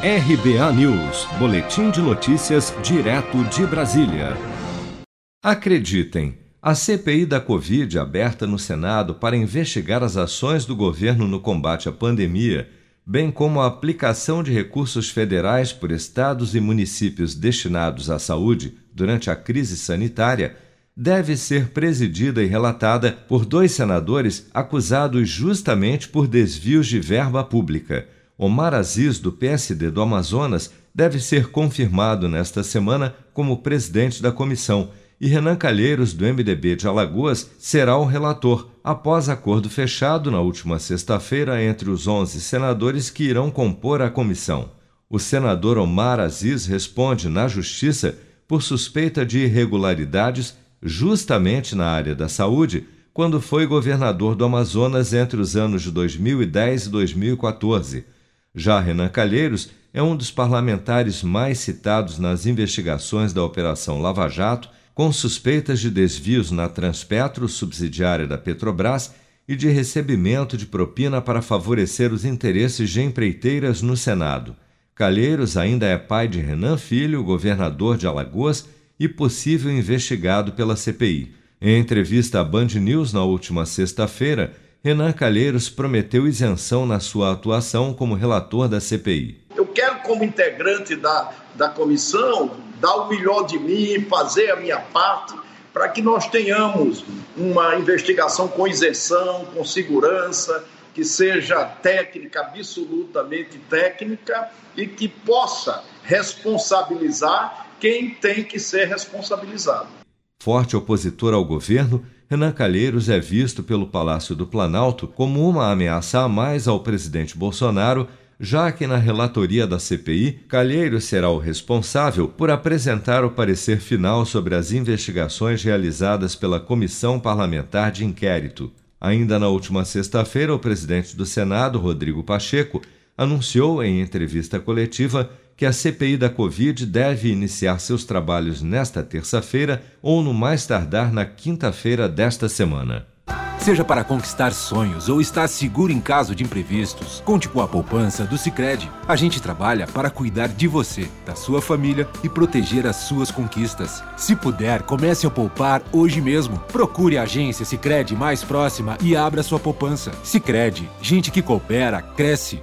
RBA News, Boletim de Notícias, direto de Brasília. Acreditem, a CPI da Covid, aberta no Senado para investigar as ações do governo no combate à pandemia, bem como a aplicação de recursos federais por estados e municípios destinados à saúde durante a crise sanitária, deve ser presidida e relatada por dois senadores acusados justamente por desvios de verba pública Omar Aziz, do PSD do Amazonas, deve ser confirmado nesta semana como presidente da comissão e Renan Calheiros, do MDB de Alagoas, será o relator, após acordo fechado na última sexta-feira entre os 11 senadores que irão compor a comissão. O senador Omar Aziz responde na Justiça por suspeita de irregularidades justamente na área da saúde, quando foi governador do Amazonas entre os anos de 2010 e 2014 já Renan Calheiros é um dos parlamentares mais citados nas investigações da Operação Lava Jato, com suspeitas de desvios na Transpetro, subsidiária da Petrobras, e de recebimento de propina para favorecer os interesses de empreiteiras no Senado. Calheiros ainda é pai de Renan Filho, governador de Alagoas e possível investigado pela CPI. Em entrevista à Band News na última sexta-feira, Renan Calheiros prometeu isenção na sua atuação como relator da CPI. Eu quero, como integrante da, da comissão, dar o melhor de mim, fazer a minha parte, para que nós tenhamos uma investigação com isenção, com segurança, que seja técnica, absolutamente técnica, e que possa responsabilizar quem tem que ser responsabilizado. Forte opositor ao governo, Renan Calheiros é visto pelo Palácio do Planalto como uma ameaça a mais ao presidente Bolsonaro, já que na relatoria da CPI, Calheiros será o responsável por apresentar o parecer final sobre as investigações realizadas pela Comissão Parlamentar de Inquérito. Ainda na última sexta-feira, o presidente do Senado, Rodrigo Pacheco, anunciou em entrevista coletiva que a CPI da Covid deve iniciar seus trabalhos nesta terça-feira ou no mais tardar na quinta-feira desta semana. Seja para conquistar sonhos ou estar seguro em caso de imprevistos, conte com a poupança do Sicredi. A gente trabalha para cuidar de você, da sua família e proteger as suas conquistas. Se puder, comece a poupar hoje mesmo. Procure a agência Sicredi mais próxima e abra sua poupança. Sicredi, gente que coopera cresce